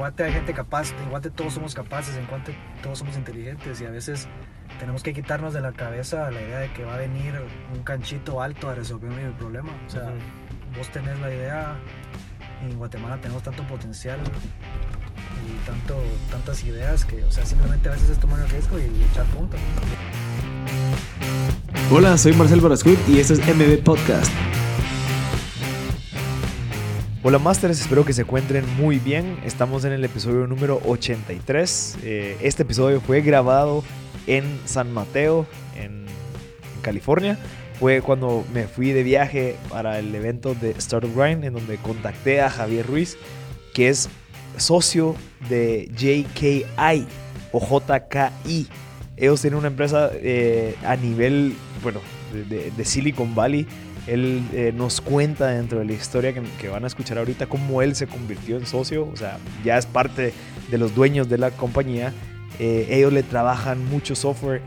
Guate hay gente capaz, en Guate todos somos capaces, en Guate todos somos inteligentes y a veces tenemos que quitarnos de la cabeza la idea de que va a venir un canchito alto a resolver mi problema. O sea, vos tenés la idea, en Guatemala tenemos tanto potencial y tanto, tantas ideas que, o sea, simplemente a veces es tomar el riesgo y echar punta. Hola, soy Marcel Barascut y este es MB Podcast. Hola Masters, espero que se encuentren muy bien. Estamos en el episodio número 83. Eh, este episodio fue grabado en San Mateo, en, California. Fue cuando me fui de viaje para el evento de Startup Grind, en donde contacté a Javier Ruiz, que es socio de JKI o JKI. Ellos tienen una empresa eh, a nivel, bueno, de Silicon Valley él eh, nos cuenta dentro de la historia que, van a escuchar ahorita cómo él se convirtió en socio, o sea, ya es parte de los dueños de la compañía. Eh, ellos le trabajan mucho software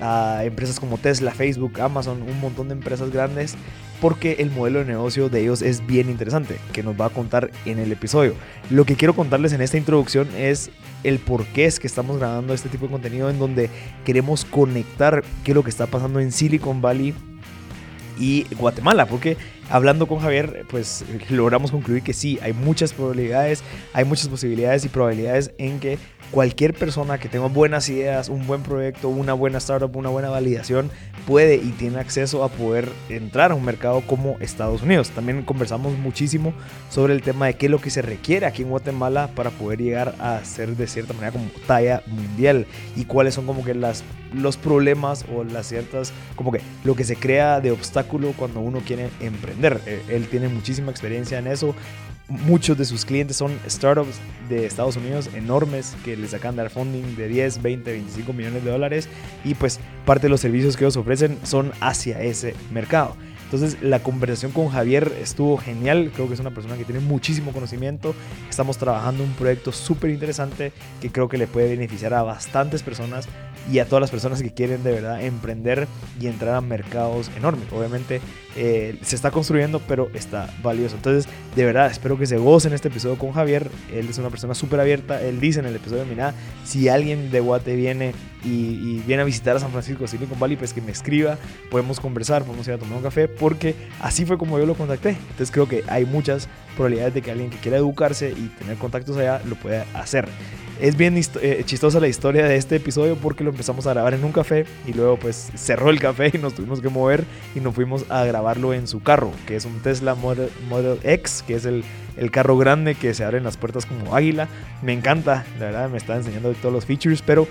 a empresas como Tesla, Facebook, Amazon, un montón de empresas grandes, porque el modelo de negocio de ellos es bien interesante, que nos va a contar en el episodio. Lo que quiero contarles en esta introducción es el por qué es que estamos grabando este tipo de contenido en donde queremos conectar qué es lo que está pasando en Silicon Valley y Guatemala, porque hablando con Javier, pues logramos concluir que sí, hay muchas probabilidades, hay muchas posibilidades y probabilidades en que cualquier persona que tenga buenas ideas, un buen proyecto, una buena startup, una buena validación, puede y tiene acceso a poder entrar a un mercado como Estados Unidos. También conversamos muchísimo sobre el tema de qué es lo que se requiere aquí en Guatemala para poder llegar a ser de cierta manera como talla mundial y cuáles son como que las, los problemas o las ciertas, como que lo que se crea de obstáculo cuando uno quiere emprender. Eh, él tiene muchísima experiencia en eso. Muchos de sus clientes son startups de Estados Unidos enormes que les sacan dar funding de 10, 20, 25 millones de dólares. Y pues parte de los servicios que ellos ofrecen son hacia ese mercado. Entonces la conversación con Javier estuvo genial, creo que es una persona que tiene muchísimo conocimiento, estamos trabajando un proyecto súper interesante que creo que le puede beneficiar a bastantes personas y a todas las personas que quieren de verdad emprender y entrar a mercados enormes. Obviamente eh, se está construyendo, pero está valioso. Entonces, de verdad, espero que se gocen este episodio con Javier. Él es una persona súper abierta. Él dice en el episodio, mira, si alguien de Guate viene y, viene a visitar a San Francisco Silicon Valley, pues que me escriba, podemos conversar, podemos ir a tomar un café, porque así fue como yo lo contacté. Entonces creo que hay muchas probabilidades de que alguien que quiera educarse y tener contactos allá lo pueda hacer. Es bien eh, chistosa la historia de este episodio porque lo empezamos a grabar en un café y luego pues cerró el café y nos tuvimos que mover y nos fuimos a grabarlo en su carro, que es un Tesla Model, X, que es el, el, carro grande que se abren las puertas como águila. Me encanta, la verdad me está enseñando todos los features, pero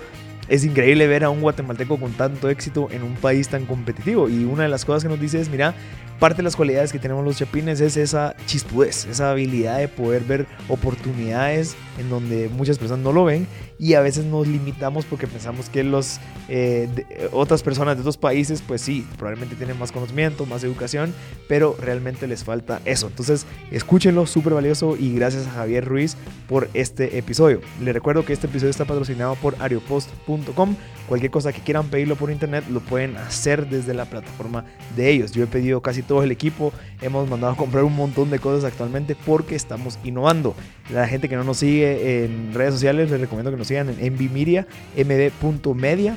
es increíble ver a un guatemalteco con tanto éxito en un país tan competitivo. Y una de las cosas que nos dice es, mira, parte de las cualidades que tenemos los chapines es esa chispudez, esa habilidad de poder ver oportunidades en donde muchas personas no lo ven y a veces nos limitamos porque pensamos que los eh, otras personas de otros países pues sí, probablemente tienen más conocimiento, más educación, pero realmente les falta eso. Entonces escúchenlo, súper valioso y gracias a Javier Ruiz por este episodio. Les recuerdo que este episodio está patrocinado por ariopost.com. Cualquier cosa que quieran pedirlo por internet lo pueden hacer desde la plataforma de ellos. Yo he pedido casi todo el equipo, hemos mandado a comprar un montón de cosas actualmente porque estamos innovando. La gente que no nos sigue en redes sociales les recomiendo que nos sigan en MVMedia, md.media.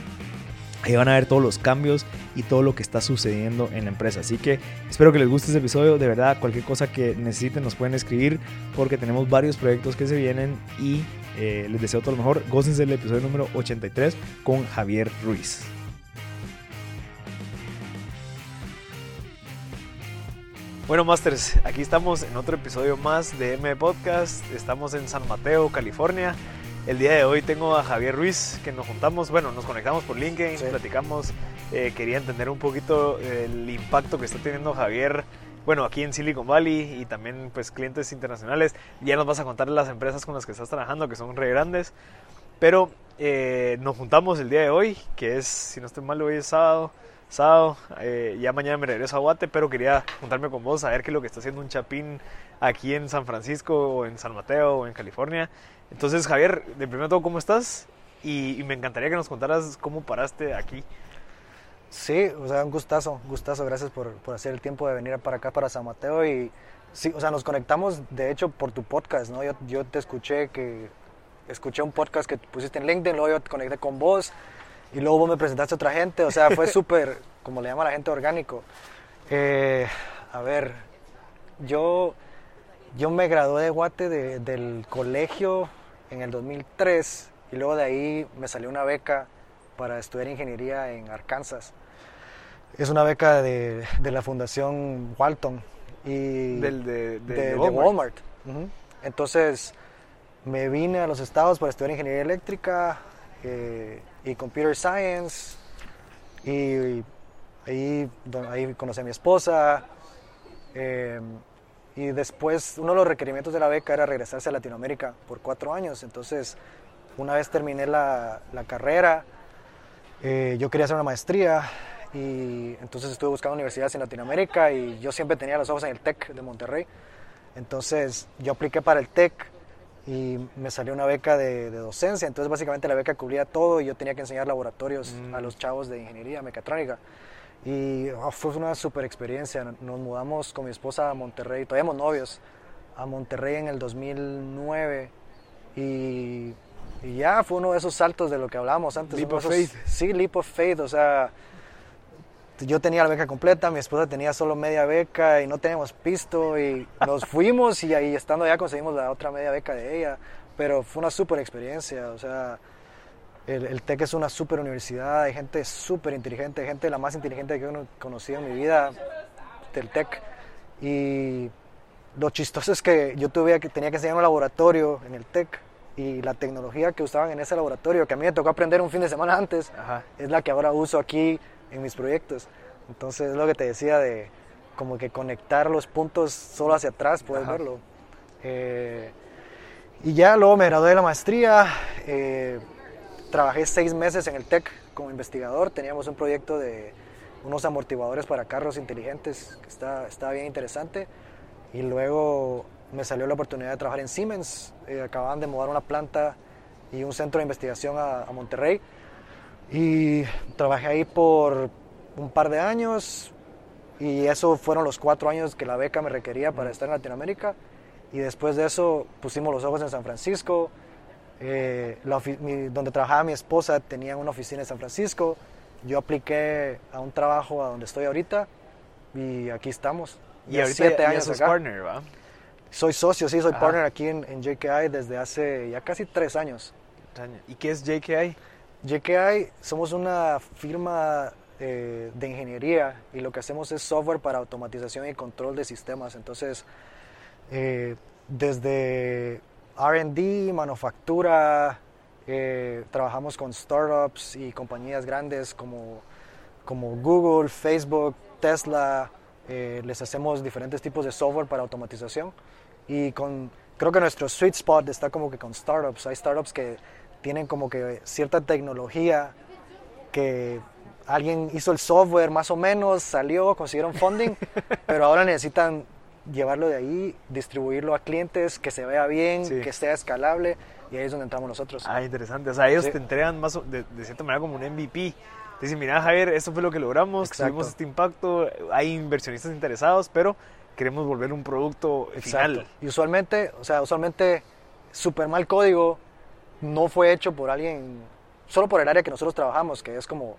Ahí van a ver todos los cambios y todo lo que está sucediendo en la empresa. Así que espero que les guste este episodio. De verdad, cualquier cosa que necesiten nos pueden escribir porque tenemos varios proyectos que se vienen y eh, les deseo todo lo mejor. Gócense el episodio número 83 con Javier Ruiz. Bueno, Masters, aquí estamos en otro episodio más de M Podcast. Estamos en San Mateo, California. El día de hoy tengo a Javier Ruiz, que nos juntamos, bueno, nos conectamos por LinkedIn, platicamos. Eh, quería entender un poquito el impacto que está teniendo Javier, bueno, aquí en Silicon Valley y también pues clientes internacionales. Ya nos vas a contar las empresas con las que estás trabajando, que son re grandes. Pero eh, nos juntamos el día de hoy, que es, si no estoy mal, hoy es sábado sábado. Eh, ya mañana me regreso a Guate, pero quería juntarme con vos a ver qué es lo que está haciendo un chapín aquí en San Francisco, o en San Mateo, o en California. Entonces, Javier, de primero todo, ¿cómo estás? Y, me encantaría que nos contaras cómo paraste aquí. Sí, o sea, un gustazo, gustazo. Gracias por, por hacer el tiempo de venir para acá, para San Mateo. Y sí, o sea, nos conectamos, de hecho, por tu podcast, ¿no? Yo, yo te escuché que escuché un podcast que pusiste en LinkedIn, luego yo te conecté con vos y luego vos me presentaste a otra gente, o sea, fue súper, como le llama la gente, orgánico. Eh, a ver, yo, yo me gradué de Guate de- del colegio en el 2003 y luego de ahí me salió una beca para estudiar ingeniería en Arkansas. Es una beca de, de la Fundación Walton y Del, de, Walmart. Entonces me vine a los estados para estudiar ingeniería eléctrica eh, y computer science y, ahí, do- ahí conocí a mi esposa eh, y después uno de los requerimientos de la beca era regresarse a Latinoamérica por cuatro años. Entonces una vez terminé la, la carrera eh, yo quería hacer una maestría y entonces estuve buscando universidades en Latinoamérica y yo siempre tenía los ojos en el TEC de Monterrey. Entonces yo apliqué para el TEC y me salió una beca de, de docencia. Entonces básicamente la beca cubría todo y yo tenía que enseñar laboratorios Mm. a los chavos de ingeniería mecatrónica. Y oh, fue una super experiencia. Nos mudamos con mi esposa a Monterrey, todavía éramos novios, a Monterrey en el 2009 y, y ya fue uno de esos saltos de lo que hablábamos antes. Leap of esos- faith. Sí, leap of faith, o sea, yo tenía la beca completa, mi esposa tenía solo media beca y no teníamos pisto y nos fuimos y ahí estando allá conseguimos la otra media beca de ella, pero fue una super experiencia, o sea, el, el TEC es una super universidad, hay gente súper inteligente, gente la más inteligente que he conocido en mi vida del TEC y lo chistoso es que yo tuve que, tenía que enseñar un laboratorio en el TEC y la tecnología que usaban en ese laboratorio, que a mí me tocó aprender un fin de semana antes, Ajá. es la que ahora uso aquí en mis proyectos. Entonces es lo que te decía de como que conectar los puntos solo hacia atrás, puedes Ajá. verlo. Eh, y ya luego me gradué de la maestría, eh, trabajé seis meses en el TEC como investigador, teníamos un proyecto de unos amortiguadores para carros inteligentes que está, estaba bien interesante. Y luego me salió la oportunidad de trabajar en Siemens, eh, acababan de mudar una planta y un centro de investigación a, a Monterrey. Y trabajé ahí por un par de años y eso fueron los cuatro años que la beca me requería para estar en Latinoamérica. Y después de eso pusimos los ojos en San Francisco. Eh, la ofi- mi- donde trabajaba mi esposa tenía una oficina en San Francisco. Yo apliqué a un trabajo a donde estoy ahorita y aquí estamos. Y Ya ahorita siete ya, años sos acá. partner, ¿va? Soy socio, sí, soy Ajá. partner aquí en, en JKI desde hace ya casi tres años. ¿Y qué es JKI? JKI somos una firma eh, de ingeniería y lo que hacemos es software para automatización y control de sistemas. Entonces, eh, desde RD, manufactura, eh, trabajamos con startups y compañías grandes como, como Google, Facebook, Tesla. les hacemos diferentes tipos de software para automatización y con, creo que nuestro sweet spot está como que con startups. Hay startups que tienen como que cierta tecnología que alguien hizo el software más o menos, salió, consiguieron funding, pero ahora necesitan llevarlo de ahí, distribuirlo a clientes, que se vea bien, Sí. que sea escalable, y ahí es donde entramos nosotros. Ah, interesante. O sea, ellos Sí. te entregan más de, de cierta manera como un MVP. Te dicen, mira, Javier, esto fue lo que logramos, Exacto. tuvimos este impacto, hay inversionistas interesados, pero queremos volver un producto final. Exacto. Y usualmente, o sea, usualmente super mal código no fue hecho por alguien, solo por el área que nosotros trabajamos, que es como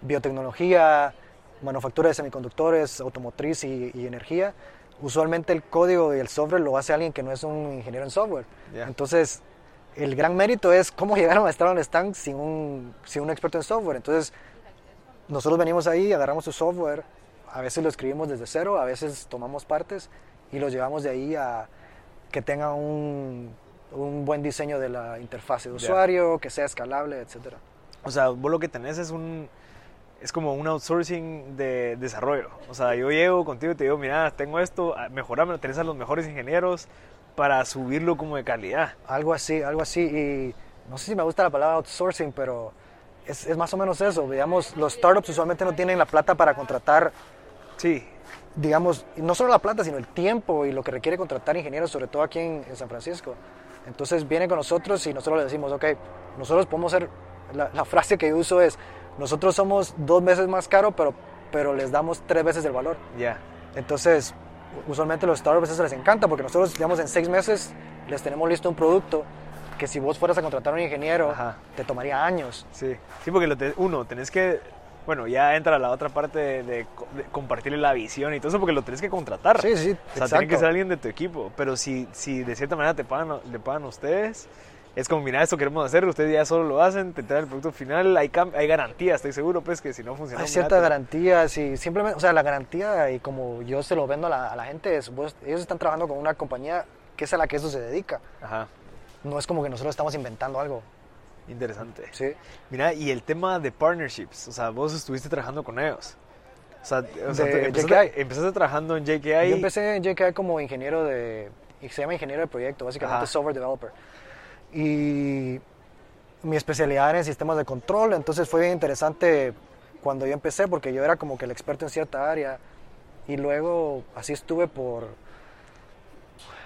biotecnología, manufactura de semiconductores, automotriz y, y energía. Usualmente el código y el software lo hace alguien que no es un ingeniero en software. Entonces, el gran mérito es cómo llegaron a estar donde están sin un, sin un experto en software. Entonces, nosotros venimos ahí, agarramos su software, a veces lo escribimos desde cero, a veces tomamos partes y los llevamos de ahí a que tenga un, un buen diseño de la interfase de usuario, que sea escalable, etc. O sea, vos lo que tenés es un es como un outsourcing de desarrollo. O sea, yo llego contigo y te digo, mira, tengo esto, ah, mejorámelo, tenés a los mejores ingenieros para subirlo como de calidad. Algo así, algo así. Y no sé si me gusta la palabra outsourcing, pero es, es más o menos eso. Digamos, los startups usualmente no tienen la plata para contratar Sí, digamos, no solo la plata, sino el tiempo y lo que requiere contratar ingenieros, sobre todo aquí en, en San Francisco. Entonces viene con nosotros y nosotros le decimos, ok, nosotros podemos ser, la, la frase que yo uso es, nosotros somos dos veces más caro, pero, pero les damos tres veces el valor. ya. Entonces, usualmente los startups eso les encanta porque nosotros, digamos, en seis meses les tenemos listo un producto que si vos fueras a contratar a un ingeniero, Ajá. te tomaría años. Sí, sí porque lo te- uno, tenés que, bueno, ya entra la otra parte de, de co- de compartirle la visión y todo eso porque lo tenés que contratar. Sí, sí, O sea, exacto. tiene que ser alguien de tu equipo, pero si, si de cierta manera te pagan, le pagan a ustedes, es como, mira, esto queremos hacer, ustedes ya solo lo hacen, te traen el producto final, hay, hay garantía, estoy seguro, pues, que si no funciona... Hay ciertas garantías y simplemente, o sea, la garantía y como yo se lo vendo a la, a la gente, es, vos- ellos están trabajando con una compañía que es a la que eso se dedica. Ajá, No es como que nosotros estamos inventando algo. Interesante. Sí. Mira, y el tema de partnerships, o sea, vos estuviste trabajando con ellos. O sea, o sea, empezaste, empezaste trabajando en JKI. Yo empecé en JKI como ingeniero de, se llama ingeniero de proyecto, básicamente Ajá. software developer. Y mi especialidad era en sistemas de control, entonces fue bien interesante cuando yo empecé porque yo era como que el experto en cierta área y luego así estuve por,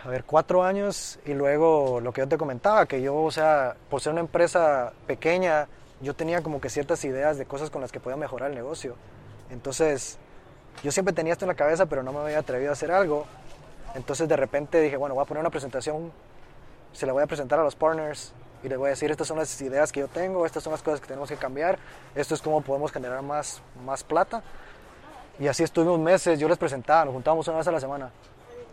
a ver, cuatro años y luego lo que yo te comentaba, que yo, o sea, por ser una empresa pequeña, yo tenía como que ciertas ideas de cosas con las que podía mejorar el negocio. Entonces, yo siempre tenía esto en la cabeza, pero no me había atrevido a hacer algo. Entonces, de repente dije, bueno, voy a poner una presentación, se la voy a presentar a los partners y les voy a decir, estas son las ideas que yo tengo, estas son las cosas que tenemos que cambiar, esto es cómo podemos generar más, más plata. Y así estuvimos meses, yo les presentaba, nos juntábamos una vez a la semana.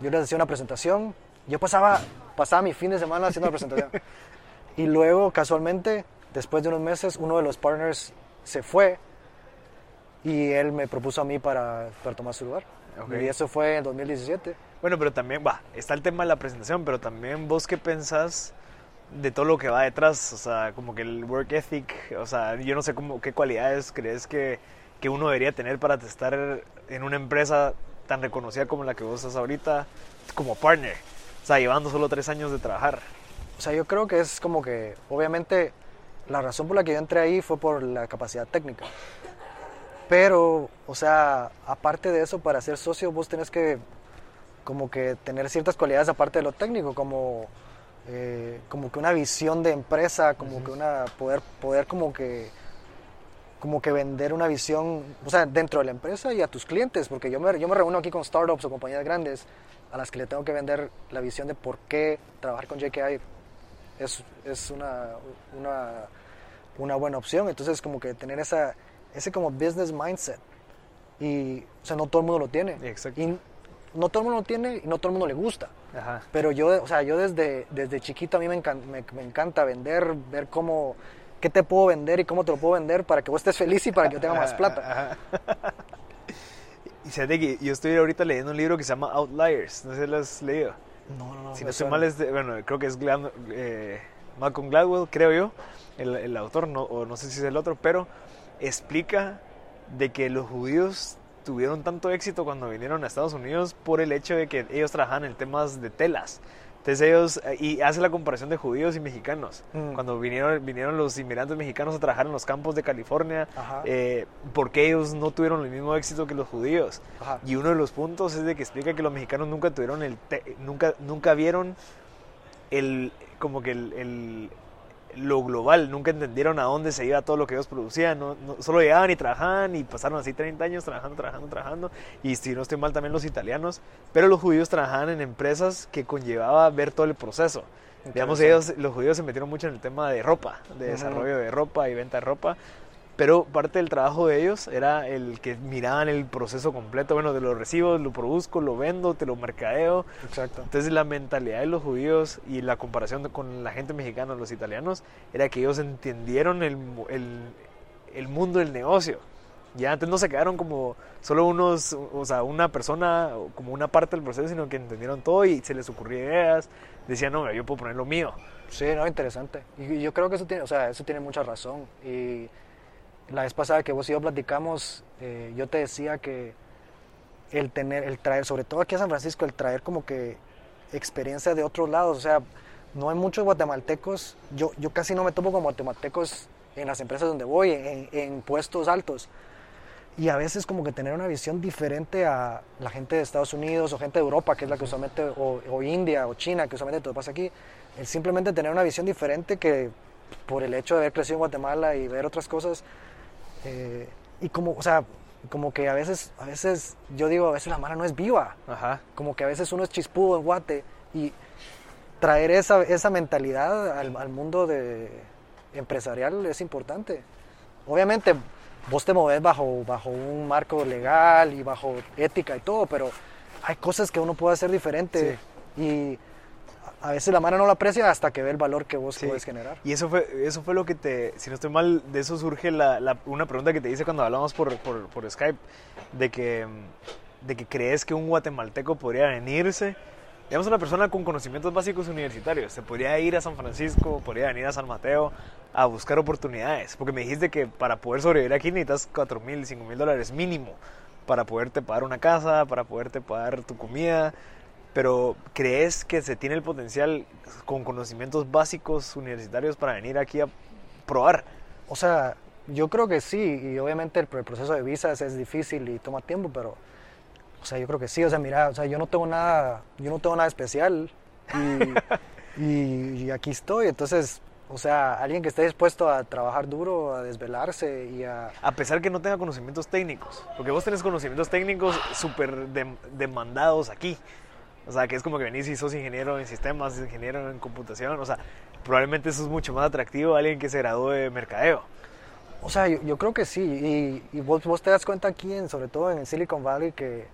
Yo les hacía una presentación, yo pasaba, pasaba mi fin de semana haciendo la presentación. y luego, casualmente, después de unos meses, uno de los partners se fue y él me propuso a mí para, para tomar su lugar. Ok. Y eso fue en 2017. Bueno, pero también, va, está el tema de la presentación, pero también vos qué pensás de todo lo que va detrás, o sea, como que el work ethic, o sea, yo no sé cómo, qué cualidades crees que, que uno debería tener para estar en una empresa tan reconocida como la que vos estás ahorita, como partner, o sea, llevando solo tres años de trabajar. O sea, yo creo que es como que, obviamente, la razón por la que yo entré ahí fue por la capacidad técnica. Pero, o sea, aparte de eso, para ser socio vos tenés que como que tener ciertas cualidades aparte de lo técnico, como, eh, como que una visión de empresa, como que una, poder, poder como que como que vender una visión, o sea, dentro de la empresa y a tus clientes, porque yo me, yo me reúno aquí con startups o compañías grandes a las que le tengo que vender la visión de por qué trabajar con JKI es, es una, una, una buena opción. Entonces, como que tener esa, ese como business mindset. Y, o sea, no todo el mundo lo tiene. Exacto. Y no todo el mundo lo tiene y no todo el mundo le gusta. Ajá. Pero yo, o sea, yo desde, desde chiquito a mí me, encan- me, me encanta vender, ver cómo, qué te puedo vender y cómo te lo puedo vender para que vos estés feliz y para que yo tenga más plata. Y fíjate que yo estoy ahorita leyendo un libro que se llama Outliers, no sé si lo has leído. No, no, no. Si no estoy mal, es de- bueno, creo que es Glad- eh, Malcolm Gladwell, creo yo, el, el autor, no, o no sé si es el otro, pero explica de que los judíos tuvieron tanto éxito cuando vinieron a Estados Unidos por el hecho de que ellos trabajaban en temas de telas. Entonces ellos, eh, y hace la comparación de judíos y mexicanos. Mm. Cuando vinieron, vinieron los inmigrantes mexicanos a trabajar en los campos de California, eh, porque ellos no tuvieron el mismo éxito que los judíos. Ajá. Y uno de los puntos es de que explica que los mexicanos nunca tuvieron el te- nunca nunca vieron el como que el, el- lo global, nunca entendieron a dónde se iba todo lo que ellos producían, no, no- solo llegaban y trabajaban y pasaron así 30 años trabajando, trabajando, trabajando, y si no estoy mal también los italianos, pero los judíos trabajaban en empresas que conllevaba ver todo el proceso. Digamos, ellos, los judíos se metieron mucho en el tema de ropa, de desarrollo de ropa y venta de ropa, pero parte del trabajo de ellos era el que miraban el proceso completo, bueno, de lo recibo, lo produzco, lo vendo, te lo mercadeo. Exacto. Entonces la mentalidad de los judíos y la comparación con la gente mexicana, los italianos, era que ellos entendieron el, el, el mundo del negocio. Ya antes no se quedaron como solo unos, o sea, una persona, como una parte del proceso, sino que entendieron todo y se les ocurría ideas. Decían, no, yo puedo poner lo mío. Sí, no, interesante. Y yo creo que eso tiene, o sea, eso tiene mucha razón. Y la vez pasada que vos y yo platicamos, eh, yo te decía que el tener, el traer, sobre todo aquí a San Francisco, el traer como que experiencia de otros lados. O sea, no hay muchos guatemaltecos. Yo, yo casi no me topo con guatemaltecos en las empresas donde voy, en, en puestos altos. Y a veces como que tener una visión diferente a la gente de Estados Unidos o gente de Europa, que es la que usualmente, o, o India o China, que usualmente te pasa aquí, el simplemente tener una visión diferente que por el hecho de haber crecido en Guatemala y ver otras cosas, eh, y como, o sea, como que a veces, a veces, yo digo, a veces la mara no es viva, Ajá. como que a veces uno es chispudo en Guate y traer esa, esa mentalidad al, al mundo de empresarial es importante. Obviamente, vos te moves bajo, bajo un marco legal y bajo ética y todo, pero hay cosas que uno puede hacer diferente y a veces la mano no la aprecia hasta que ve el valor que vos Sí. puedes generar. Y eso fue, eso fue lo que te, si no estoy mal, de eso surge la, la- una pregunta que te hice cuando hablamos por, por, por Skype, de que, de que crees que un guatemalteco podría venirse, digamos una persona con conocimientos básicos universitarios, se podría ir a San Francisco, podría venir a San Mateo a buscar oportunidades, porque me dijiste que para poder sobrevivir aquí necesitas 4 mil, 5 mil dólares mínimo para poderte pagar una casa, para poderte pagar tu comida, pero ¿crees que se tiene el potencial con conocimientos básicos universitarios para venir aquí a probar? O sea, yo creo que sí, y obviamente el, pr- el proceso de visas es difícil y toma tiempo, pero, o sea, yo creo que sí. O sea, mira, o sea, yo no tengo nada, yo no tengo nada especial y, y- y aquí estoy. Entonces, o sea, alguien que esté dispuesto a trabajar duro, a desvelarse y a, A pesar que no tenga conocimientos técnicos, porque vos tenés conocimientos técnicos súper dem- demandados aquí. O sea, que es como que venís y sos ingeniero en sistemas, ingeniero en computación. O sea, probablemente eso es mucho más atractivo a alguien que se graduó de mercadeo. O sea, yo, yo creo que sí. Y, y vos, vos te das cuenta aquí, en, sobre todo en Silicon Valley, que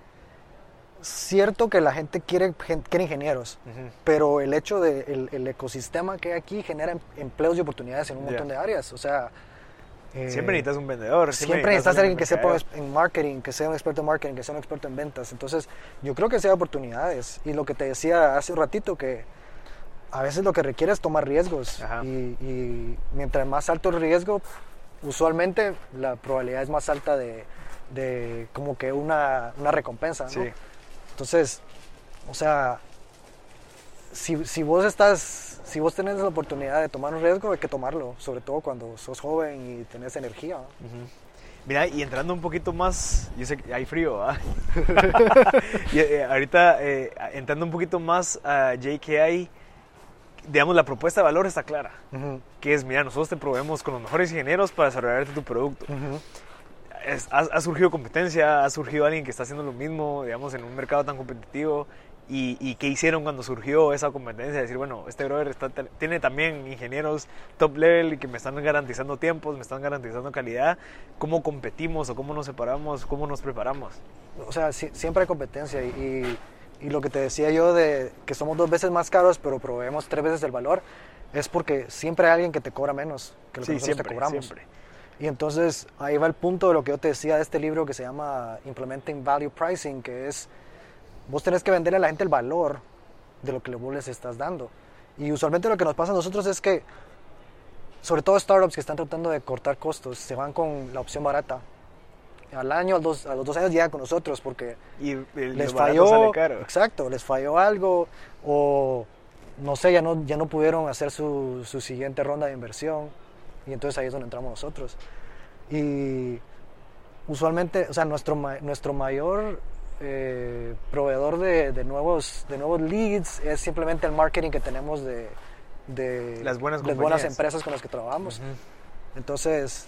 cierto que la gente quiere, quiere ingenieros, pero el hecho de el, el ecosistema que hay aquí genera em- empleos y oportunidades en un montón de áreas. O sea, eh, Siempre necesitas un vendedor. siempre necesitas alguien que sepa en marketing, que sea un experto en marketing, que sea un experto en ventas. Entonces, yo creo que sí hay oportunidades. Y lo que te decía hace un ratito, que a veces lo que requiere es tomar riesgos. Y, y mientras más alto el riesgo, usualmente la probabilidad es más alta de, de como que una, una recompensa. ¿no? Sí. Entonces, o sea, si, si vos estás, si vos tenés la oportunidad de tomar un riesgo, hay que tomarlo, sobre todo cuando sos joven y tenés energía. ¿no? Ujú. Mira, y entrando un poquito más, yo sé que hay frío, ¿ah? y, eh, ahorita, eh, entrando un poquito más a JKI, digamos, la propuesta de valor está clara. Ujú, Que es, mira, nosotros te proveemos con los mejores ingenieros para desarrollarte tu producto. ujú. Es- ha, ha surgido competencia, ha surgido alguien que está haciendo lo mismo, digamos, en un mercado tan competitivo. Y, y qué hicieron cuando surgió esa competencia? Decir, bueno, este brother está- tiene también ingenieros top level y que me están garantizando tiempos, me están garantizando calidad. ¿Cómo competimos o cómo nos separamos? ¿Cómo nos preparamos? O sea, si- siempre hay competencia y, y lo que te decía yo de que somos dos veces más caros, pero proveemos tres veces el valor, es porque siempre hay alguien que te cobra menos que lo que Sí, nosotros siempre, te cobramos. siempre. Y entonces ahí va el punto de lo que yo te decía de este libro que se llama Implementing Value Pricing, que es vos tenés que venderle a la gente el valor de lo que vos les estás dando. Y usualmente lo que nos pasa a nosotros es que, sobre todo startups que están tratando de cortar costos, se van con la opción barata. Al año, a los dos, a los dos años llegan con nosotros porque Y el, les falló, sale caro. exacto, les falló algo o no sé, ya no, ya no pudieron hacer su, su siguiente ronda de inversión y entonces ahí es donde entramos nosotros. Y usualmente, o sea, nuestro, nuestro mayor eh, proveedor de, de nuevos, de nuevos leads es simplemente el marketing que tenemos de, de Las buenas buenas empresas con las que trabajamos. Ujú. Entonces,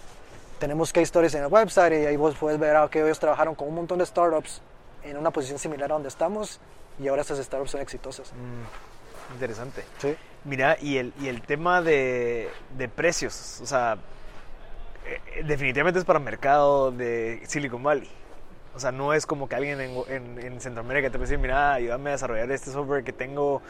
tenemos case stories en el website y ahí vos puedes ver ah, que ellos trabajaron con un montón de startups en una posición similar a donde estamos y ahora estas startups son exitosas. Mm, interesante. Sí. Mira, y el, y el tema de, de precios, o sea, eh, definitivamente es para mercado de Silicon Valley. O sea, no es como que alguien en, en, en Centroamérica te puede decir, mira, ayúdame a desarrollar este software que tengo,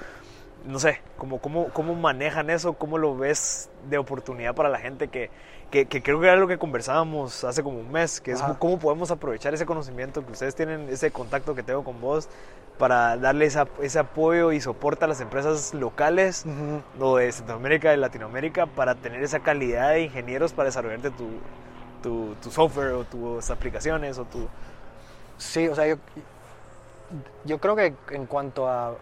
no sé, como, cómo, cómo manejan eso, cómo lo ves de oportunidad para la gente que, que, que creo que era lo que conversábamos hace como un mes, que es Ajá. cómo podemos aprovechar ese conocimiento que ustedes tienen, ese contacto que tengo con vos, para darle esa- ese apoyo y soporte a las empresas locales o de Centroamérica, de Latinoamérica, para tener esa calidad de ingenieros para desarrollarte tu, tu, tu software o tus aplicaciones o tu... Sí, o sea, yo, yo creo que en cuanto a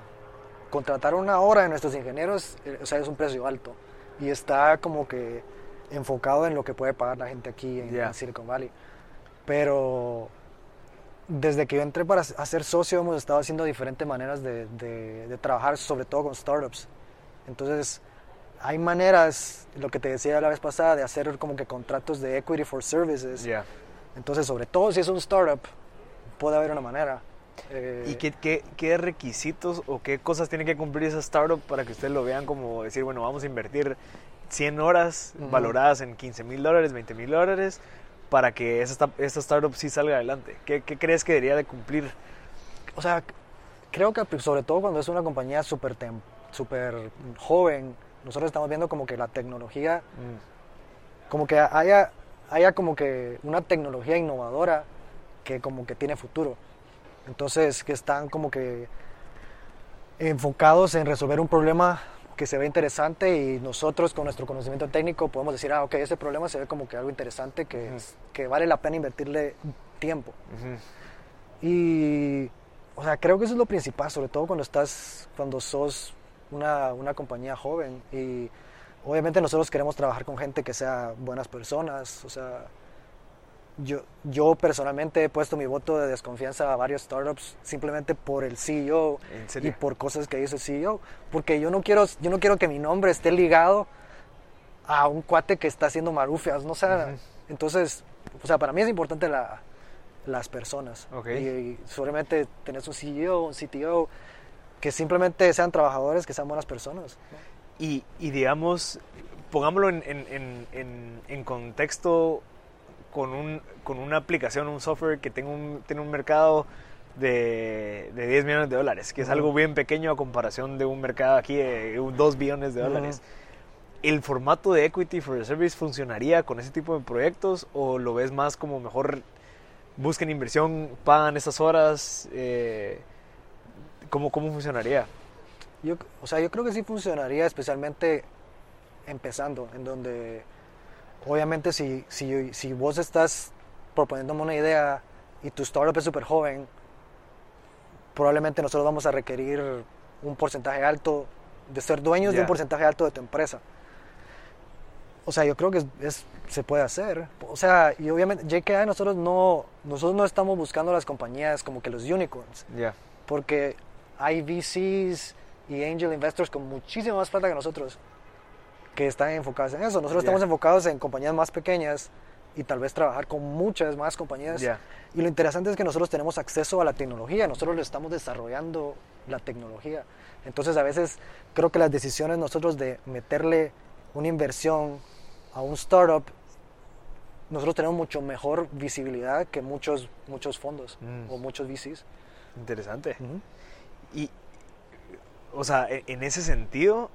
contratar una hora de nuestros ingenieros, eh, o sea, es un precio alto y está como que enfocado en lo que puede pagar la gente aquí en, Silicon Valley. Pero desde que yo entré para a ser socio hemos estado haciendo diferentes maneras de, de- de trabajar, sobre todo con startups. Entonces, hay maneras, lo que te decía la vez pasada, de hacer como que contratos de equity for services. Ya. Entonces, sobre todo si es un startup, puede haber una manera. Eh, ¿Y qué, qué, qué requisitos o qué cosas tiene que cumplir esa startup para que ustedes lo vean como decir, bueno, vamos a invertir 100 horas Ujú. valoradas en 15 mil dólares, 20 mil dólares, para que esa, esta- esta startup sí salga adelante? ¿Qué, qué crees que debería de cumplir? O sea, creo que sobre todo cuando es una compañía súper súper joven, nosotros estamos viendo como que la tecnología, como que haya, haya como que una tecnología innovadora que como que tiene futuro. Entonces, que están como que enfocados en resolver un problema que se ve interesante y nosotros con nuestro conocimiento técnico podemos decir, ah, ok, ese problema se ve como que algo interesante que, Ujú. que vale la pena invertirle tiempo. Ujú. Y, o sea, creo que eso es lo principal, sobre todo cuando estás, cuando sos una, una compañía joven. Y obviamente nosotros queremos trabajar con gente que sea buenas personas. O sea, yo, yo personalmente he puesto mi voto de desconfianza a varios startups simplemente por el CEO ¿En y por cosas que hizo el CEO. Porque yo no quiero, yo no quiero que mi nombre esté ligado a un cuate que está haciendo marufias, no sé. Ujú. Entonces, o sea, para mí es importante la, las personas. Ok. Y, y seguramente tenés un CEO, un CTO, que simplemente sean trabajadores, que sean buenas personas. Y, y digamos, pongámoslo en- en- en- en contexto con, un, con una aplicación, un software que tenga un, tiene un mercado de, de 10 millones de dólares, que es Ujú. algo bien pequeño a comparación de un mercado aquí de 2 billones de dólares. ¿El formato de Equity for the Service funcionaría con ese tipo de proyectos o lo ves más como mejor busquen inversión, pagan esas horas? Eh, ¿cómo, ¿Cómo funcionaría? Yo, o sea, yo creo que sí funcionaría, especialmente empezando, en donde obviamente si, si, si vos estás proponiéndome una idea y tu startup es súper joven, probablemente nosotros vamos a requerir un porcentaje alto de ser dueños de un porcentaje alto de tu empresa. O sea, yo creo que es, es- se puede hacer. O sea, y obviamente JKI nosotros no, nosotros no estamos buscando las compañías como que los unicorns porque hay VCs y angel investors con muchísima más plata que nosotros que están enfocados en eso. Nosotros Ya. estamos enfocados en compañías más pequeñas y tal vez trabajar con muchas más compañías. Ya. Y lo interesante es que nosotros tenemos acceso a la tecnología, nosotros lo estamos desarrollando la tecnología. Entonces a veces creo que las decisiones nosotros de meterle una inversión a un startup, nosotros tenemos mucho mejor visibilidad que muchos, muchos fondos Mm. o muchos VCs. Interesante. Ujú. Y, o sea, e- en ese sentido,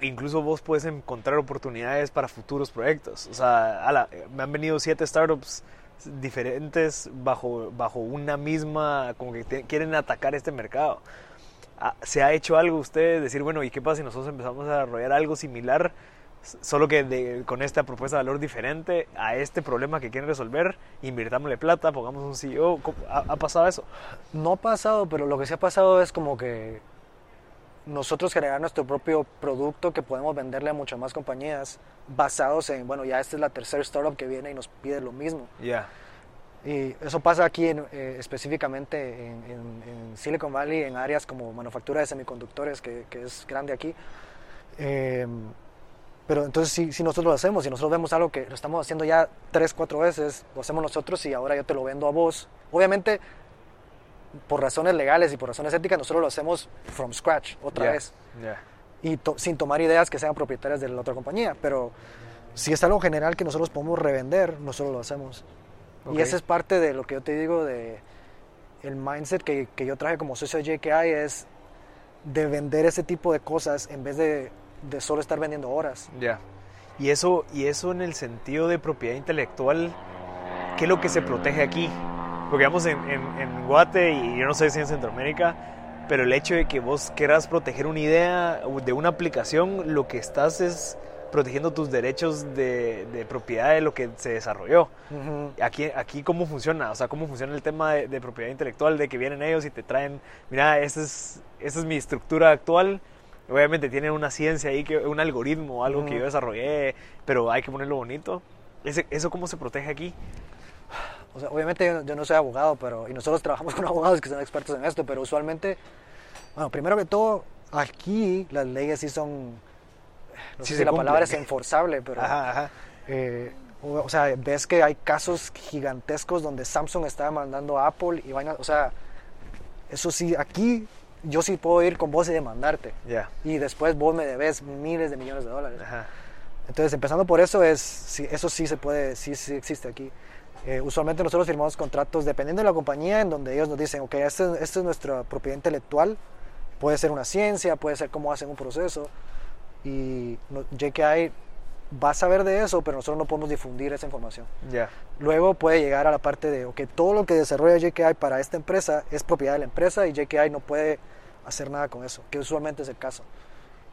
incluso vos puedes encontrar oportunidades para futuros proyectos. O sea, ala, me han venido siete startups diferentes bajo, bajo una misma, como que quieren atacar este mercado. Ah, ¿Se ha hecho algo ustedes? Decir, bueno, ¿y qué pasa si nosotros empezamos a desarrollar algo similar? Solo que con esta propuesta de valor diferente a este problema que quieren resolver, invirtámosle plata, pongamos un CEO. ¿Cómo- ¿Ha, ha pasado eso? No ha pasado, pero lo que sí ha pasado es como que nosotros generar nuestro propio producto que podemos venderle a muchas más compañías basados en, bueno, ya esta es la tercera startup que viene y nos pide lo mismo. Ya. Y eso pasa aquí en, eh, específicamente en, en- en Silicon Valley, en áreas como manufactura de semiconductores, que, que es grande aquí. Eh, pero entonces si, si nosotros lo hacemos, si nosotros vemos algo que lo estamos haciendo ya tres, cuatro veces, lo hacemos nosotros y ahora yo te lo vendo a vos. Obviamente, por razones legales y por razones éticas, nosotros lo hacemos from scratch, otra Ya, vez ya. y to- sin tomar ideas que sean propietarias de la otra compañía. Pero si es algo general que nosotros podemos revender, nosotros lo hacemos. Ok. Y esa es parte de lo que yo te digo de el mindset que, que yo traje como socio de JKI es de vender ese tipo de cosas en vez de, de solo estar vendiendo horas. Ya. Y eso, y eso en el sentido de propiedad intelectual, ¿qué es lo que se protege aquí? Porque vamos en, en, en Guate y yo no sé si en Centroamérica, pero el hecho de que vos quieras proteger una idea de una aplicación, lo que estás es protegiendo tus derechos de, de propiedad de lo que se desarrolló. Aquí, aquí cómo funciona, o sea, cómo funciona el tema de, de propiedad intelectual, de que vienen ellos y te traen, mira, esta es, esta es mi estructura actual. Obviamente tiene una ciencia ahí, que, un algoritmo, algo que Ujú. yo desarrollé, pero hay que ponerlo bonito. Ese- ¿Eso cómo se protege aquí? O sea, obviamente yo, yo no soy abogado, pero y nosotros trabajamos con abogados que son expertos en esto, pero usualmente, bueno, primero que todo, aquí las leyes sí son, no Sí sé si la palabra es enforzable, pero Ajá, ajá. eh, O, o sea, ves que hay casos gigantescos donde Samsung está demandando a Apple y vaina, o sea, eso sí, aquí yo sí puedo ir con vos y demandarte. Ya. Y después vos me debes miles de millones de dólares. Ajá. Entonces, empezando por eso, es, sí, eso sí se puede, sí, sí existe aquí. Eh, usualmente nosotros firmamos contratos dependiendo de la compañía en donde ellos nos dicen, ok, esta este es nuestra propiedad intelectual, puede ser una ciencia, puede ser cómo hacen un proceso, y no- JKI va a saber de eso, pero nosotros no podemos difundir esa información. Luego puede llegar a la parte de, ok, todo lo que desarrolla JKI para esta empresa es propiedad de la empresa y JKI no puede hacer nada con eso, que usualmente es el caso.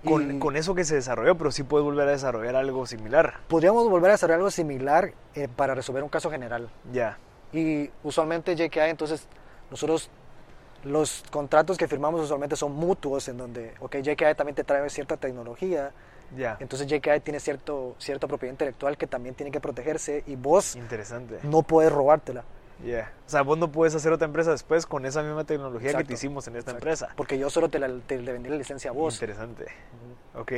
Con, Y- con eso que se desarrolló, pero sí puedes volver a desarrollar algo similar. podríamos volver a hacer algo similar eh, para resolver un caso general. Ya. Y usualmente JKI, entonces nosotros los contratos que firmamos usualmente son mutuos en donde, ok, JKI también te trae cierta tecnología, Ya. entonces JKI tiene cierto, cierta propiedad intelectual que también tiene que protegerse y vos Interesante. no puedes robártela. Ya. O sea, vos no puedes hacer otra empresa después con esa misma tecnología que Exacto. te hicimos en esta Exacto. empresa. Porque yo solo te, la, te le vendí la licencia a vos. Interesante. Ok.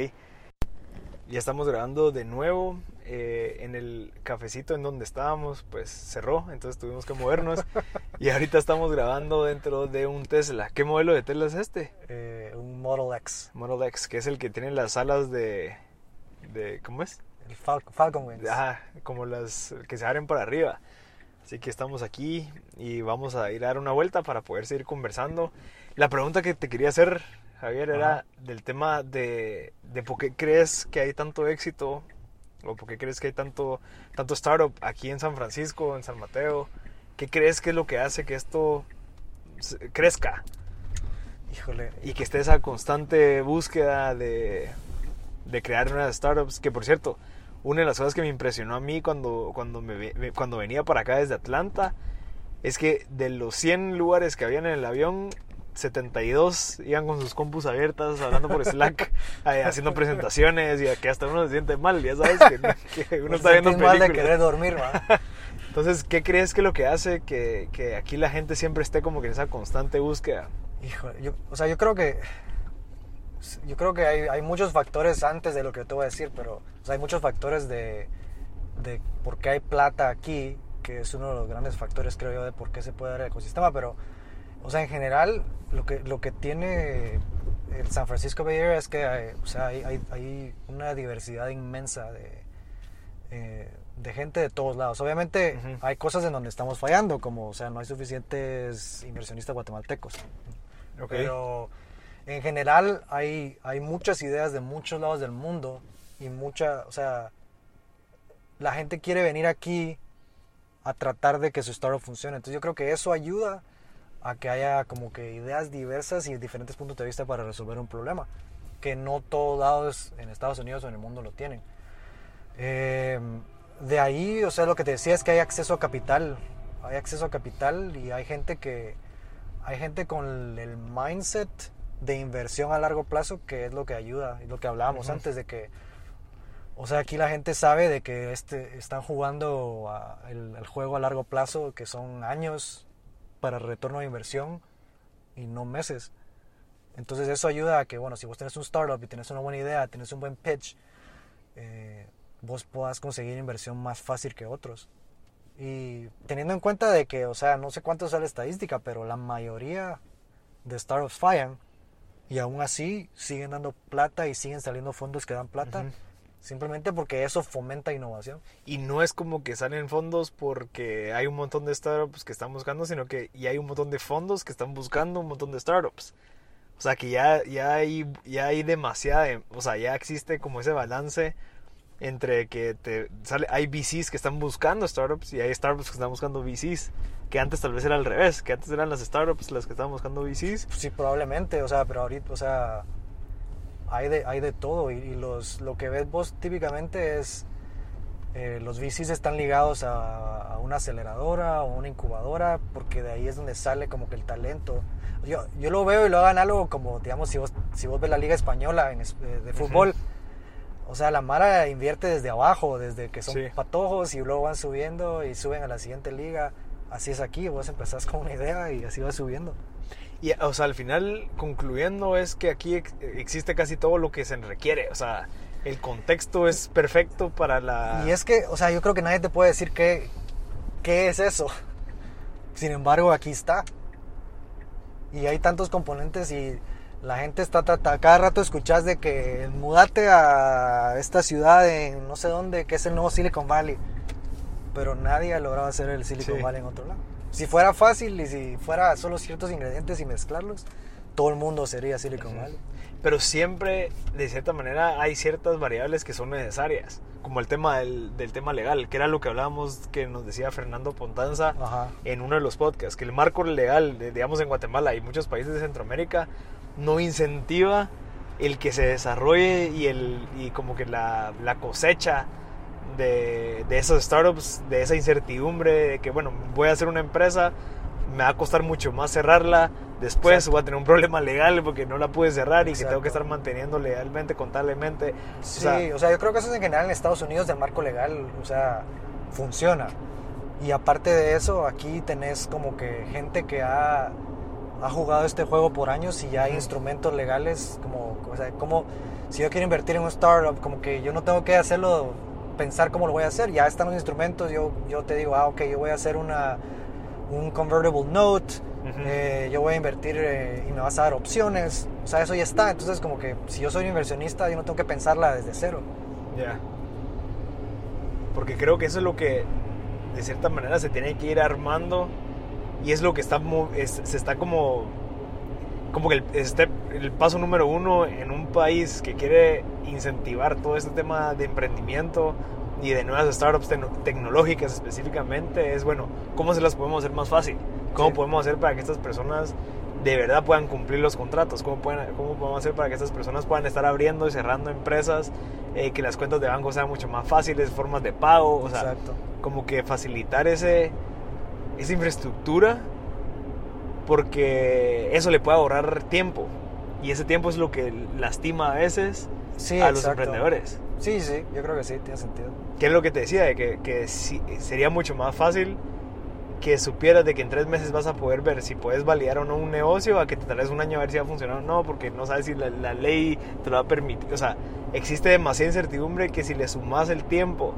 Ya estamos grabando de nuevo. eh, en el cafecito en donde estábamos, pues cerró, entonces tuvimos que movernos. y ahorita estamos grabando dentro de un Tesla. ¿Qué modelo de Tesla es este? Eh, un Model X, Model X, que es el que tiene las alas de. de ¿Cómo es? el Fal- Falcon Wings. Ajá, como las que se abren para arriba. Así que estamos aquí y vamos a ir a dar una vuelta para poder seguir conversando. La pregunta que te quería hacer, Javier, era Ajá. del tema de, de por qué crees que hay tanto éxito o por qué crees que hay tanto, tanto startup aquí en San Francisco, en San Mateo. ¿Qué crees que es lo que hace que esto crezca Híjole, y que esté esa constante búsqueda de, de crear nuevas startups. Que por cierto, una de las cosas que me impresionó a mí cuando, cuando, me, me- cuando venía para acá desde Atlanta es que de los 100 lugares que habían en el avión, 72 iban con sus compus abiertas, hablando por Slack, eh, haciendo presentaciones y que hasta uno se siente mal, ya sabes que, que uno me está viendo sentís mal de películas. querer dormir, ¿va? Entonces, ¿qué crees que es lo que hace que, que aquí la gente siempre esté como que en esa constante búsqueda? Híjole, yo, o sea, yo creo que yo creo que hay, hay muchos factores antes de lo que te voy a decir, pero o sea, hay muchos factores de, de por qué hay plata aquí, que es uno de los grandes factores, creo yo, de por qué se puede dar el ecosistema, pero, o sea, en general, lo que, lo que tiene el San Francisco Bay Area es que hay, o sea, hay, hay, hay una diversidad inmensa de, eh, de gente de todos lados. Obviamente Ujú. hay cosas en donde estamos fallando, como, o sea, no hay suficientes inversionistas guatemaltecos. Ok. Pero en general hay, hay muchas ideas de muchos lados del mundo y mucha, o sea, la gente quiere venir aquí a tratar de que su startup funcione. Entonces yo creo que eso ayuda a que haya como que ideas diversas y diferentes puntos de vista para resolver un problema, que no todos lados en Estados Unidos o en el mundo lo tienen. Eh, de ahí, o sea, lo que te decía es que hay acceso a capital, hay acceso a capital y hay gente que, hay gente con el mindset de inversión a largo plazo que es lo que ayuda, es lo que hablábamos antes de que, o sea, aquí la gente sabe de que este, están jugando a- el, el juego a largo plazo, que son años para retorno de inversión y no meses. Entonces eso ayuda a que, bueno, si vos tenés un startup y tenés una buena idea, tenés un buen pitch, eh, vos puedas conseguir inversión más fácil que otros. Y teniendo en cuenta de que, o sea, no sé cuánto sale la estadística, pero la mayoría de startups fallan y aún así siguen dando plata y siguen saliendo fondos que dan plata, simplemente porque eso fomenta innovación. Y no es como que salen fondos porque hay un montón de startups que están buscando, sino que y hay un montón de fondos que están buscando un montón de startups. O sea que ya, ya, hay, ya hay demasiada, o sea, ya existe como ese balance entre que te sale, hay VCs que están buscando startups y hay startups que están buscando VCs, que antes tal vez era al revés, que antes eran las startups las que estaban buscando VCs. Sí, probablemente, o sea, pero ahorita, o sea, hay de, hay de todo y, y los, lo que ves vos típicamente es, eh, los VCs están ligados a, a una aceleradora o una incubadora porque de ahí es donde sale como que el talento. Yo, yo lo veo y lo hagan algo como, digamos, si vos, si vos ves la liga española en eh, de fútbol, o sea, la Mara invierte desde abajo, desde que son Sí. patojos y luego van subiendo y suben a la siguiente liga. Así es aquí, vos empezás con una idea y así vas subiendo. Y, o sea, al final, concluyendo, es que aquí existe casi todo lo que se requiere. O sea, el contexto es perfecto para la... Y es que, o sea, yo creo que nadie te puede decir qué, qué es eso. Sin embargo, aquí está. Y hay tantos componentes y la gente está, cada rato escuchas de que mudate a esta ciudad en no sé dónde, que es el nuevo Silicon Valley. Pero nadie ha logrado hacer el Silicon Valley en otro lado. Si fuera fácil y si fuera solo ciertos ingredientes y mezclarlos, todo el mundo sería Silicon Valley. Pero siempre, de cierta manera, hay ciertas variables que son necesarias, como el tema del, tema legal, que era lo que hablábamos, que nos decía Fernando Pontanza en uno de los podcasts, que el marco legal, digamos en Guatemala y muchos países de Centroamérica, no incentiva el que se desarrolle y, el, y como que la, la cosecha de, de, esos startups, de esa incertidumbre, de que, bueno, voy a hacer una empresa, me va a costar mucho más cerrarla, después voy a tener un problema legal porque no la pude cerrar y que tengo que estar manteniendo legalmente, contablemente. Sí, o sea, yo creo que eso es en general en Estados Unidos del marco legal, o sea, funciona. Y aparte de eso, aquí tenés como que gente que ha ha jugado este juego por años y ya hay instrumentos legales como, o sea, como si yo quiero invertir en un startup, como que yo no tengo que hacerlo, pensar cómo lo voy a hacer, ya están los instrumentos, yo, yo te digo, ah, ok, yo voy a hacer una, un convertible note, eh, yo voy a invertir eh, y me vas a dar opciones, o sea, eso ya está, entonces como que si yo soy un inversionista, yo no tengo que pensarla desde cero. Ya. Porque creo que eso es lo que de cierta manera se tiene que ir armando y es lo que está, se está como, como que el, el paso número uno en un país que quiere incentivar todo este tema de emprendimiento y de nuevas startups tecnológicas específicamente es, bueno, ¿cómo se las podemos hacer más fácil? ¿Cómo podemos hacer para que estas personas de verdad puedan cumplir los contratos? ¿Cómo, pueden, ¿Cómo podemos hacer para que estas personas puedan estar abriendo y cerrando empresas? Eh, que las cuentas de banco sean mucho más fáciles, formas de pago, o sea, como que facilitar ese, esa infraestructura porque eso le puede ahorrar tiempo y ese tiempo es lo que lastima a veces a los emprendedores. Sí, sí, yo creo que sí, tiene sentido. ¿Qué es lo que te decía? De que, que sería mucho más fácil que supieras de que en tres meses vas a poder ver si puedes validar o no un negocio a que te tardes un año a ver si va a funcionar o no, porque no sabes si la, la ley te lo va a permitir. O sea, existe demasiada incertidumbre que si le sumas el tiempo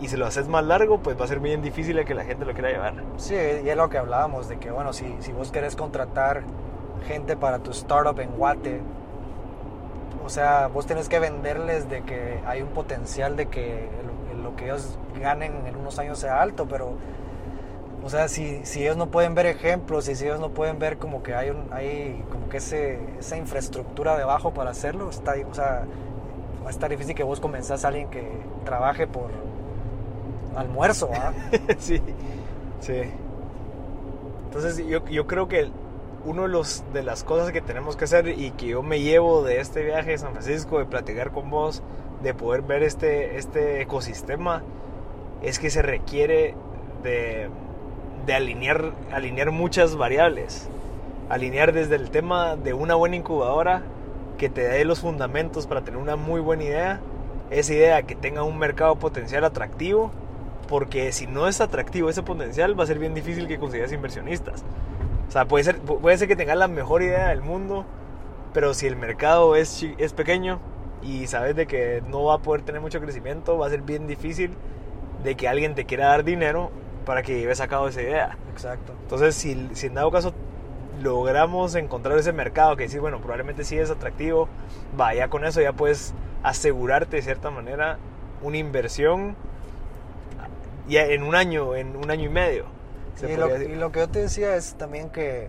y si lo haces más largo, pues va a ser bien difícil que la gente lo quiera llevar. Sí, y es lo que hablábamos, de que bueno, si, si vos querés contratar gente para tu startup en Guate, o sea, vos tenés que venderles de que hay un potencial de que lo, que ellos ganen en unos años sea alto, pero, o sea, si, si ellos no pueden ver ejemplos y si ellos no pueden ver como que hay, un, hay como que ese, esa infraestructura debajo para hacerlo, está, o sea, va a estar difícil que vos comenzás a alguien que trabaje por almuerzo, ¿ah? sí, sí. Entonces yo, yo creo que uno de, los, de las cosas que tenemos que hacer y que yo me llevo de este viaje a San Francisco, de platicar con vos, de poder ver este, este ecosistema, es que se requiere de, de alinear, alinear muchas variables. Alinear desde el tema de una buena incubadora que te dé los fundamentos para tener una muy buena idea, esa idea que tenga un mercado potencial atractivo porque si no es atractivo ese potencial, va a ser bien difícil que consigas inversionistas. O sea, puede ser, puede ser que tengas la mejor idea del mundo, pero si el mercado es, es pequeño y sabes de que no va a poder tener mucho crecimiento, va a ser bien difícil de que alguien te quiera dar dinero para que lleves a cabo esa idea. Exacto. Entonces, si, si en dado caso logramos encontrar ese mercado que dice, bueno, probablemente sí es atractivo, vaya con eso ya puedes asegurarte de cierta manera una inversión y en un año, en un año y medio. Y lo, que yo te decía es también que,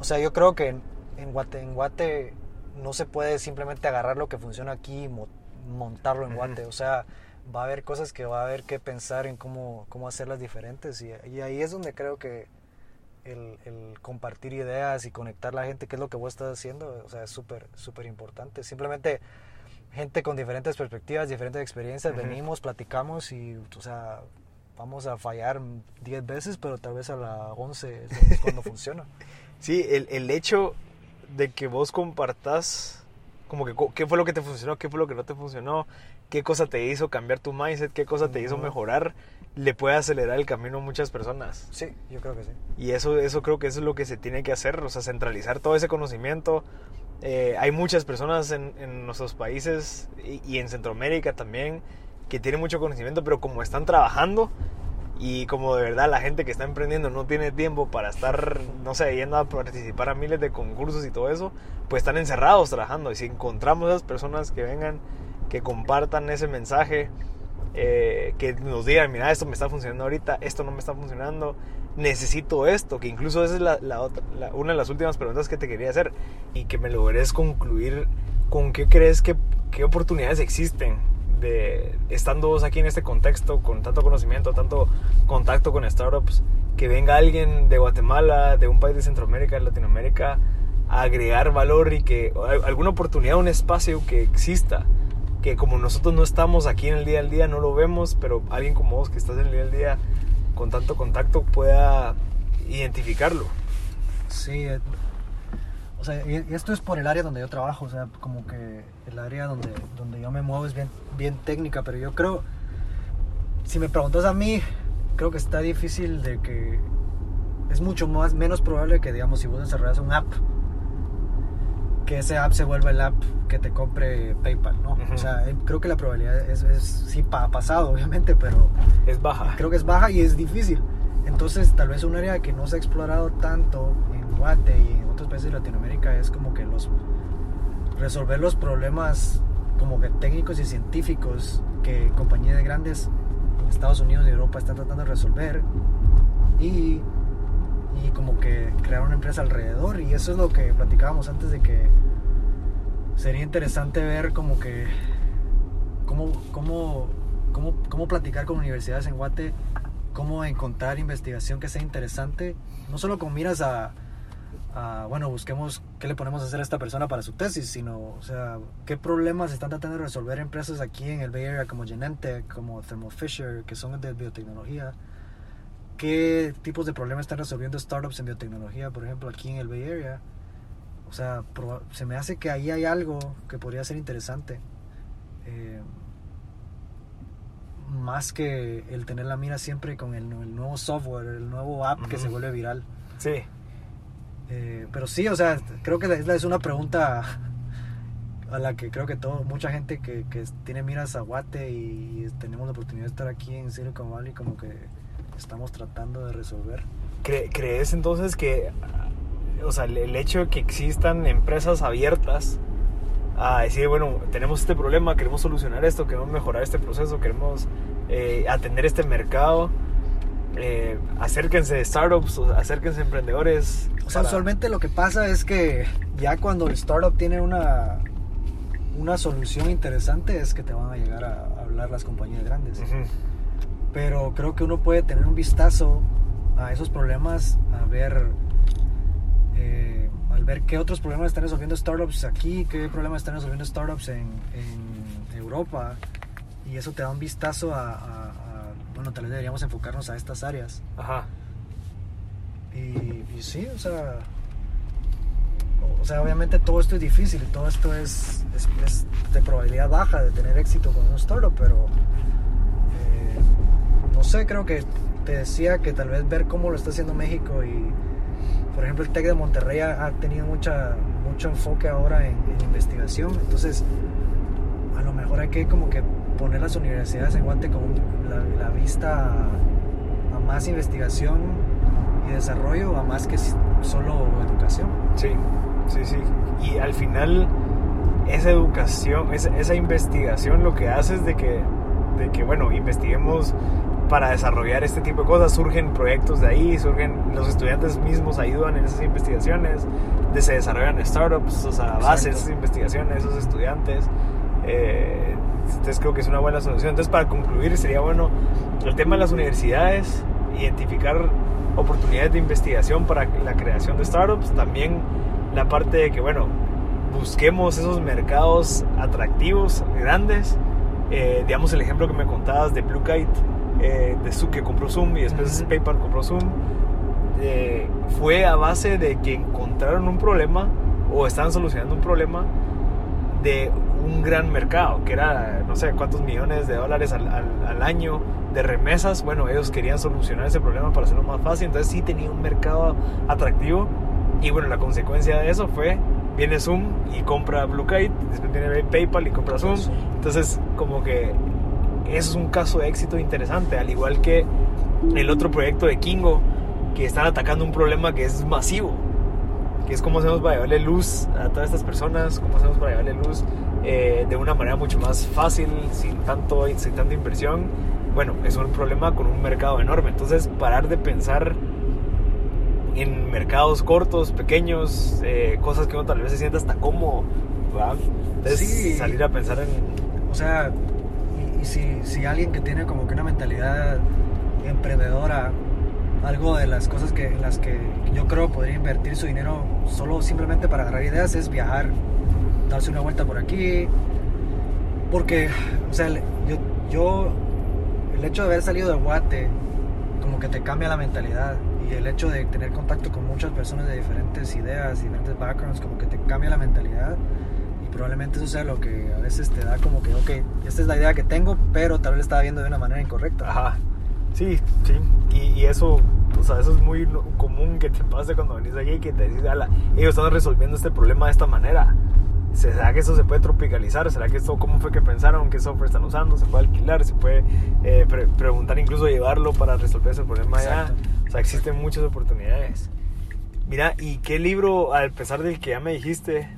o sea, yo creo que en, Guate, en Guate no se puede simplemente agarrar lo que funciona aquí y montarlo en Guate. O sea, va a haber cosas que va a haber que pensar en cómo, cómo hacerlas diferentes. Y, y ahí es donde creo que el, el, compartir ideas y conectar la gente, que es lo que vos estás haciendo, o sea, es súper, súper importante. Simplemente gente con diferentes perspectivas, diferentes experiencias, venimos, platicamos y, o sea, vamos a fallar 10 veces, pero tal vez a la 11 cuando funciona. Sí, el, el, hecho de que vos compartas como que qué fue lo que te funcionó, qué fue lo que no te funcionó, qué cosa te hizo cambiar tu mindset, qué cosa te hizo mejorar, le puede acelerar el camino a muchas personas. Sí, yo creo que sí. Y eso, eso creo que eso es lo que se tiene que hacer, o sea, centralizar todo ese conocimiento. Eh, hay muchas personas en, en nuestros países y, y, en Centroamérica también que tienen mucho conocimiento, pero como están trabajando, y como de verdad la gente que está emprendiendo no tiene tiempo para estar, no sé, yendo a participar a miles de concursos y todo eso, pues están encerrados trabajando. Y si encontramos esas personas que vengan, que compartan ese mensaje, eh, que nos digan, mira, esto me está funcionando ahorita, esto no me está funcionando, necesito esto, que incluso esa es la, una de las últimas preguntas que te quería hacer y que me logres concluir con qué crees que qué oportunidades existen estando vos aquí en este contexto, con tanto conocimiento, tanto contacto con startups, que venga alguien de Guatemala, de un país de Centroamérica, de Latinoamérica, a agregar valor y que alguna oportunidad, un espacio que exista, que como nosotros no estamos aquí en el día al día, no lo vemos, pero alguien como vos que estás en el día al día con tanto contacto pueda identificarlo. Sí, eh, o sea, esto es por el área donde yo trabajo, o sea, como que el área donde, donde yo me muevo es bien, bien técnica, pero yo creo, si me preguntas a mí, creo que está difícil de que es mucho más menos probable que digamos si vos desarrollas un app que ese app se vuelva el app que te compre PayPal, ¿no? O sea, eh, creo que la probabilidad es, es sí ha pasado, obviamente, pero es baja. Creo que es baja y es difícil. Entonces, tal vez un área que no se ha explorado tanto en Guate y en otros países de Latinoamérica es como que los resolver los problemas como que técnicos y científicos que compañías grandes en Estados Unidos y Europa están tratando de resolver y, y como que crear una empresa alrededor y eso es lo que platicábamos antes de que sería interesante ver como que cómo, cómo, cómo, platicar con universidades en Guate cómo encontrar investigación que sea interesante, no solo con miras a, bueno, busquemos qué le ponemos a hacer a esta persona para su tesis, sino, o sea, qué problemas están tratando de resolver empresas aquí en el Bay Area como Genentech, como Thermo Fisher, que son de biotecnología. ¿Qué tipos de problemas están resolviendo startups en biotecnología, por ejemplo, aquí en el Bay Area? O sea, se me hace que ahí hay algo que podría ser interesante. Eh, más que el tener la mira siempre con el, nuevo software, el nuevo app que se vuelve viral. Sí. Eh, pero sí, o sea, creo que es una pregunta a la que creo que todo, mucha gente que, que tiene miras a Guate y, tenemos la oportunidad de estar aquí en Silicon Valley, como que estamos tratando de resolver. ¿Crees entonces que, o sea, el hecho de que existan empresas abiertas a decir, bueno, tenemos este problema, queremos solucionar esto, queremos mejorar este proceso, queremos eh, atender este mercado. Eh, acérquense startups, acérquense emprendedores. O sea, usualmente lo que pasa es que ya cuando el startup tiene una, una solución interesante es que te van a llegar a hablar las compañías grandes. Pero creo que uno puede tener un vistazo a esos problemas, a ver eh, al ver qué otros problemas están resolviendo startups aquí, qué problemas están resolviendo startups en, Europa. Y eso te da un vistazo a, bueno, tal vez deberíamos enfocarnos a estas áreas. Ajá. Y, sí, o sea, o, sea, obviamente todo esto es difícil todo esto es, es, de probabilidad baja de tener éxito con un startup, pero no sé, creo que te decía que tal vez ver cómo lo está haciendo México y por ejemplo, el TEC de Monterrey ha, tenido mucha, mucho enfoque ahora en, investigación, entonces a lo mejor hay que como que poner las universidades en guante con la, vista a, más investigación y desarrollo, a más que solo educación. Sí, sí, sí. Y al final esa educación, esa, esa investigación lo que hace es de que, de que, bueno, investiguemos para desarrollar este tipo de cosas. Surgen proyectos de ahí, surgen los estudiantes mismos ayudan en esas investigaciones, de, se desarrollan startups, o sea, base esas investigaciones, esos estudiantes. Eh, entonces creo que es una buena solución. Entonces para concluir sería bueno el tema de las universidades, identificar oportunidades de investigación para la creación de startups, también la parte de que bueno, busquemos esos mercados atractivos, grandes. Eh, digamos el ejemplo que me contabas de Blue Kite, eh, de Zoom, que compró Zoom y después PayPal compró Zoom, eh, fue a base de que encontraron un problema o estaban solucionando un problema de un gran mercado, que era no sé cuántos millones de dólares al, al, año de remesas. Bueno, ellos querían solucionar ese problema para hacerlo más fácil, entonces sí tenía un mercado atractivo. Y bueno, la consecuencia de eso fue, viene Zoom y compra Blue Kite, después viene PayPal y compra Zoom. Entonces, como que eso es un caso de éxito interesante, al igual que el otro proyecto de Kingo, que están atacando un problema que es masivo que es cómo hacemos para llevarle luz a todas estas personas, cómo hacemos para llevarle luz eh, de una manera mucho más fácil, sin, tanto, sin tanta inversión. Bueno, es un problema con un mercado enorme. Entonces, parar de pensar en mercados cortos, pequeños, eh, cosas que uno tal vez se sienta hasta cómodo. ¿verdad? Entonces, salir a pensar en... O sea, y, si, si alguien que tiene como que una mentalidad emprendedora algo de las cosas que, en las que yo creo podría invertir su dinero solo simplemente para agarrar ideas es viajar, darse una vuelta por aquí. Porque, o sea, yo, yo el hecho de haber salido de Guate, como que te cambia la mentalidad. Y el hecho de tener contacto con muchas personas de diferentes ideas, diferentes backgrounds, como que te cambia la mentalidad. Probablemente eso sea lo que a veces te da como que, ok, esta es la idea que tengo, pero tal vez estaba viendo de una manera incorrecta. Ajá. Sí, sí. Y, y, eso, o sea, eso es muy común que te pase cuando venís aquí, que te dices, ellos están resolviendo este problema de esta manera. ¿Será que eso se puede tropicalizar? ¿Será que esto, cómo fue que pensaron? ¿Qué software están usando? ¿Se puede alquilar? ¿Se puede eh, preguntar incluso llevarlo para resolver ese problema allá? O sea, existen muchas oportunidades. Mira, ¿y qué libro, a pesar del que ya me dijiste,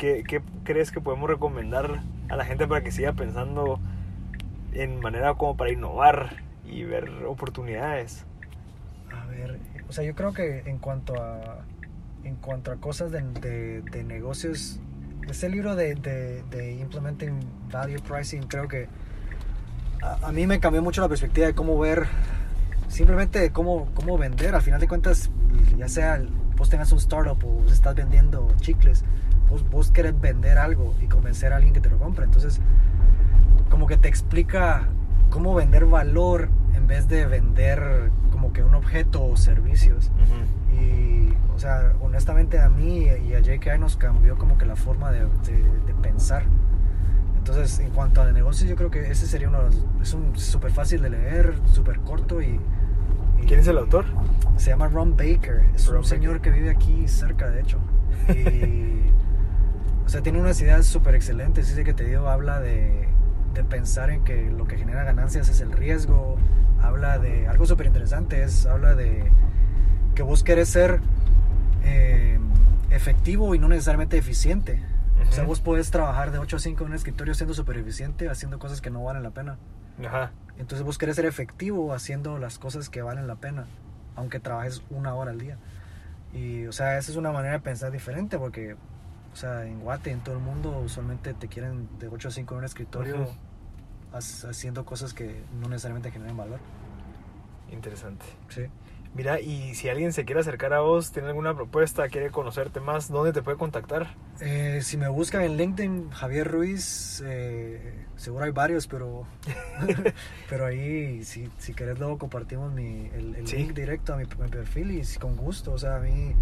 qué, qué crees que podemos recomendar a la gente para que siga pensando en manera como para innovar y ver oportunidades. A ver, o sea, yo creo que en cuanto a, en cuanto a cosas de, de, negocios, ese libro de, de, Implementing Value Pricing, creo que a, mí me cambió mucho la perspectiva de cómo ver, simplemente cómo, cómo vender. Al final de cuentas, ya sea vos tengas un startup o estás vendiendo chicles, vos, vos querés vender algo y convencer a alguien que te lo compre. Entonces, como que te explica cómo vender valor en vez de vender como que un objeto o servicios. Y, o sea, honestamente a mí y a JKI nos cambió como que la forma de, de, pensar. Entonces, en cuanto a negocios, yo creo que ese sería uno de los... Es un súper fácil de leer, súper corto y, ¿Quién es el autor? Se llama Ron Baker. Es un señor que vive aquí cerca, de hecho. Y, o sea, tiene unas ideas súper excelentes. Dice que te digo, habla de de pensar en que lo que genera ganancias es el riesgo. Habla de algo súper interesante, es, habla de que vos querés ser eh, efectivo y no necesariamente eficiente. O sea, vos podés trabajar de 8 a 5 en un escritorio siendo súper eficiente, haciendo cosas que no valen la pena. Ajá. Entonces vos querés ser efectivo haciendo las cosas que valen la pena, aunque trabajes una hora al día. Y, o sea, esa es una manera de pensar diferente porque o sea, en Guate, en todo el mundo, usualmente te quieren de 8 a 5 en un escritorio haciendo cosas que no necesariamente generan valor. Interesante. Sí. Mira, y si alguien se quiere acercar a vos, tiene alguna propuesta, quiere conocerte más, ¿dónde te puede contactar? Eh, si me buscan en LinkedIn, Javier Ruiz, eh, seguro hay varios, pero, pero ahí, si, si querés, luego compartimos mi, el, link directo a mi, mi, perfil y con gusto. O sea, a mí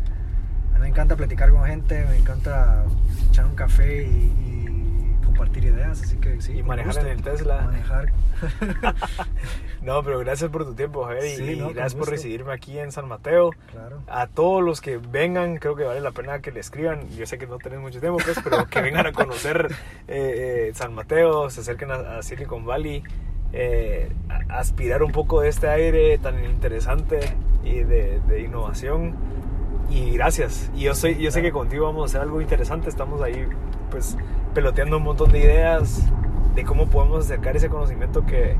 me encanta platicar con gente, me encanta echar un café y, compartir ideas, así que sí. Y manejar en el Tesla. Manejar. no, pero gracias por tu tiempo, Javier, y gracias por recibirme aquí en San Mateo. Claro. A todos los que vengan, creo que vale la pena que le escriban. Yo sé que no tenés mucho tiempo, pues, pero que vengan a conocer eh, eh, San Mateo, se acerquen a, Silicon Valley. Eh, aspirar un poco de este aire tan interesante y de, de innovación y gracias. Y yo, soy, yo sé que contigo vamos a hacer algo interesante. Estamos ahí, pues, peloteando un montón de ideas de cómo podemos acercar ese conocimiento que,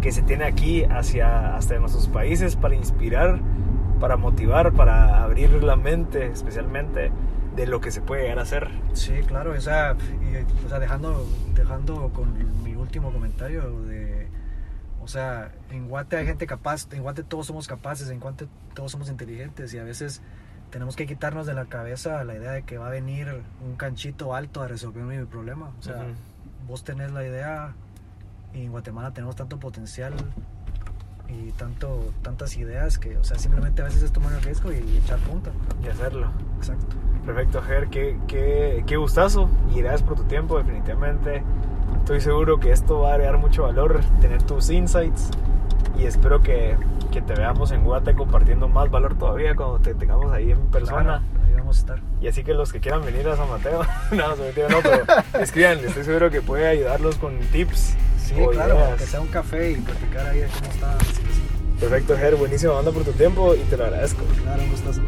que se tiene aquí hacia hasta nuestros países para inspirar, para motivar, para abrir la mente, especialmente de lo que se puede llegar a hacer. Sí, claro, o sea, o sea dejando, dejando con mi último comentario de, o sea, en Guate hay gente capaz, en Guate todos somos capaces, en Guate todos somos inteligentes y a veces tenemos que quitarnos de la cabeza la idea de que va a venir un canchito alto a resolver mi problema. O sea, vos tenés la idea y en Guatemala tenemos tanto potencial y tanto, tantas ideas que, o sea, simplemente a veces es tomar el riesgo y echar punta. Y hacerlo. Exacto. Perfecto, Ger, qué, qué, qué gustazo y gracias por tu tiempo, definitivamente. Estoy seguro que esto va a agregar mucho valor, tener tus insights y espero que, que te veamos en Guate compartiendo más valor todavía cuando te tengamos ahí en persona. Claro, ahí vamos a estar. Y así que los que quieran venir a San Mateo, no, se mentira, no, pero escríbanle, estoy seguro que puede ayudarlos con tips. Sí, claro, ideas. que sea un café y platicar ahí de cómo está. Sí. Perfecto, Ger, buenísimo, banda por tu tiempo y te lo agradezco. Claro, un gustazo.